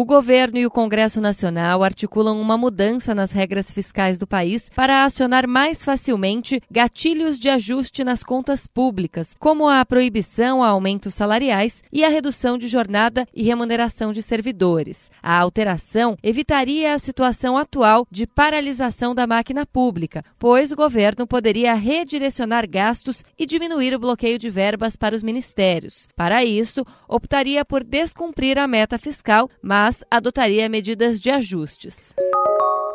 O governo e o Congresso Nacional articulam uma mudança nas regras fiscais do país para acionar mais facilmente gatilhos de ajuste nas contas públicas, como a proibição a aumentos salariais e a redução de jornada e remuneração de servidores. A alteração evitaria a situação atual de paralisação da máquina pública, pois o governo poderia redirecionar gastos e diminuir o bloqueio de verbas para os ministérios. Para isso, optaria por descumprir a meta fiscal, mas adotaria medidas de ajustes.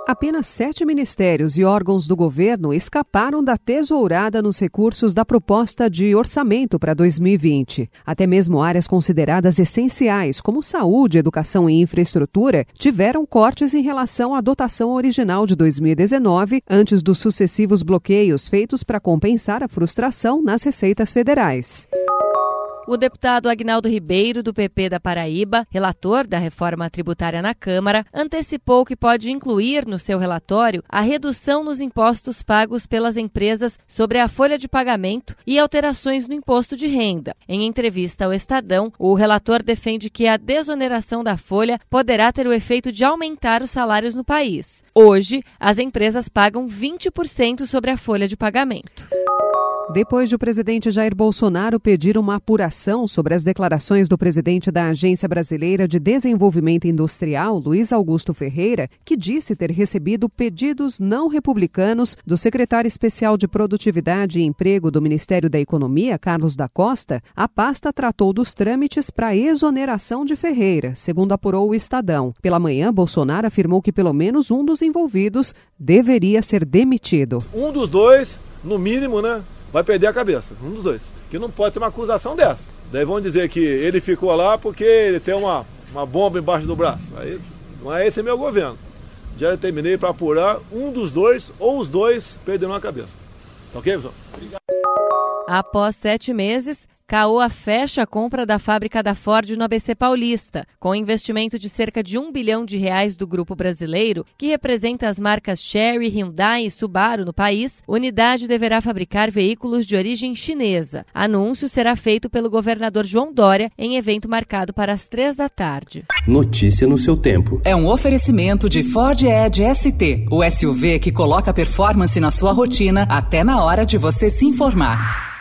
Apenas sete ministérios e órgãos do governo escaparam da tesourada nos recursos da proposta de orçamento para 2020. Até mesmo áreas consideradas essenciais, como saúde, educação e infraestrutura, tiveram cortes em relação à dotação original de 2019, antes dos sucessivos bloqueios feitos para compensar a frustração nas receitas federais. O deputado Agnaldo Ribeiro, do PP da Paraíba, relator da reforma tributária na Câmara, antecipou que pode incluir no seu relatório a redução nos impostos pagos pelas empresas sobre a folha de pagamento e alterações no imposto de renda. Em entrevista ao Estadão, o relator defende que a desoneração da folha poderá ter o efeito de aumentar os salários no país. Hoje, as empresas pagam 20% sobre a folha de pagamento. Depois de o presidente Jair Bolsonaro pedir uma apuração sobre as declarações do presidente da Agência Brasileira de Desenvolvimento Industrial, Luiz Augusto Ferreira, que disse ter recebido pedidos não republicanos do secretário especial de Produtividade e Emprego do Ministério da Economia, Carlos da Costa, a pasta tratou dos trâmites para exoneração de Ferreira, segundo apurou o Estadão. Pela manhã, Bolsonaro afirmou que pelo menos um dos envolvidos deveria ser demitido. Um dos dois, no mínimo, né? Vai perder a cabeça, um dos dois. Que não pode ter uma acusação dessa. Daí vão dizer que ele ficou lá porque ele tem uma, uma bomba embaixo do braço. Aí não é esse meu governo. Já determinei para apurar um dos dois ou os dois perderam a cabeça. Tá ok, pessoal? Após sete meses, Caoa fecha a compra da fábrica da Ford no ABC Paulista, com investimento de cerca de um bilhão de reais do grupo brasileiro, que representa as marcas Chery, Hyundai e Subaru no país. Unidade deverá fabricar veículos de origem chinesa. Anúncio será feito pelo governador João Dória em evento marcado para as três da tarde. Notícia no seu tempo. É um oferecimento de Ford Edge ST, o SUV que coloca performance na sua rotina até na hora de você se informar.